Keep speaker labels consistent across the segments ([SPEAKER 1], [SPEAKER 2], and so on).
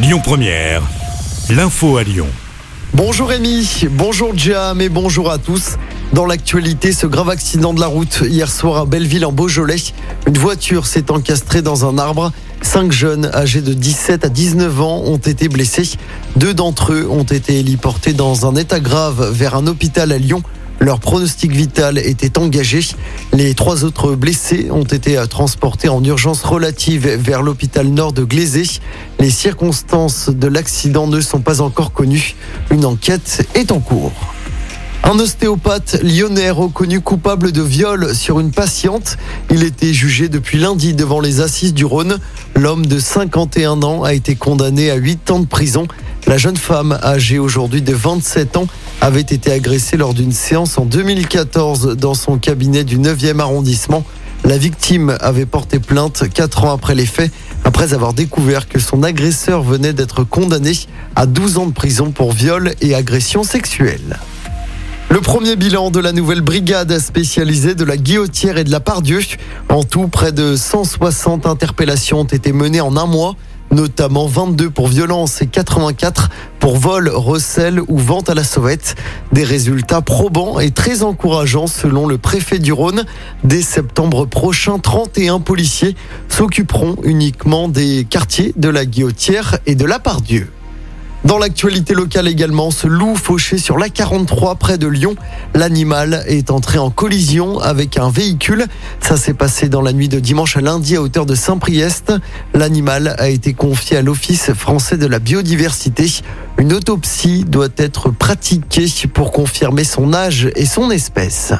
[SPEAKER 1] Lyon Première, l'info à Lyon.
[SPEAKER 2] Bonjour Rémi, bonjour Jam et bonjour à tous. Dans l'actualité, ce grave accident de la route hier soir à Belleville en Beaujolais. Une voiture s'est encastrée dans un arbre. Cinq jeunes âgés de 17 à 19 ans ont été blessés. Deux d'entre eux ont été héliportés dans un état grave vers un hôpital à Lyon. Leur pronostic vital était engagé. Les trois autres blessés ont été transportés en urgence relative vers l'hôpital nord de Glazé. Les circonstances de l'accident ne sont pas encore connues. Une enquête est en cours. Un ostéopathe lyonnais reconnu coupable de viol sur une patiente. Il était jugé depuis lundi devant les assises du Rhône. L'homme de 51 ans a été condamné à 8 ans de prison. La jeune femme, âgée aujourd'hui de 27 ans, avait été agressée lors d'une séance en 2014 dans son cabinet du 9e arrondissement. La victime avait porté plainte 4 ans après les faits, après avoir découvert que son agresseur venait d'être condamné à 12 ans de prison pour viol et agression sexuelle. Le premier bilan de la nouvelle brigade spécialisée de la Guillotière et de la Pardieu. En tout, près de 160 interpellations ont été menées en un mois, notamment 22 pour violence et 84 pour vol, recel ou vente à la sauvette. Des résultats probants et très encourageants selon le préfet du Rhône. Dès septembre prochain, 31 policiers s'occuperont uniquement des quartiers de la Guillotière et de la Pardieu. Dans l'actualité locale également, ce loup fauché sur l'A43 près de Lyon. L'animal est entré en collision avec un véhicule. Ça s'est passé dans la nuit de dimanche à lundi à hauteur de Saint-Priest. L'animal a été confié à l'Office français de la biodiversité. Une autopsie doit être pratiquée pour confirmer son âge et son espèce.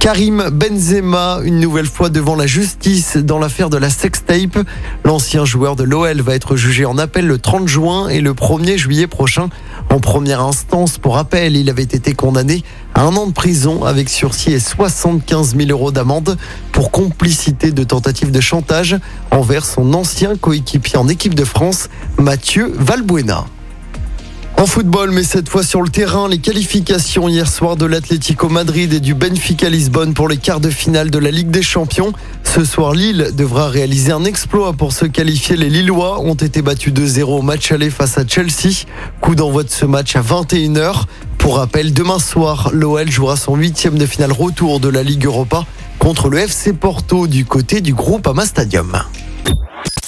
[SPEAKER 2] Karim Benzema, une nouvelle fois devant la justice dans l'affaire de la sextape. L'ancien joueur de l'OL va être jugé en appel le 30 juin et le 1er juillet prochain. En première instance, pour rappel, il avait été condamné à un an de prison avec sursis et 75 000 euros d'amende pour complicité de tentative de chantage envers son ancien coéquipier en équipe de France, Mathieu Valbuena. En football, mais cette fois sur le terrain, les qualifications hier soir de l'Atlético Madrid et du Benfica Lisbonne pour les quarts de finale de la Ligue des Champions. Ce soir, Lille devra réaliser un exploit pour se qualifier. Les Lillois ont été battus 2-0 au match aller face à Chelsea. Coup d'envoi de ce match à 21h. Pour rappel, demain soir, l'OL jouera son huitième de finale retour de la Ligue Europa contre le FC Porto du côté du groupe Ama Stadium.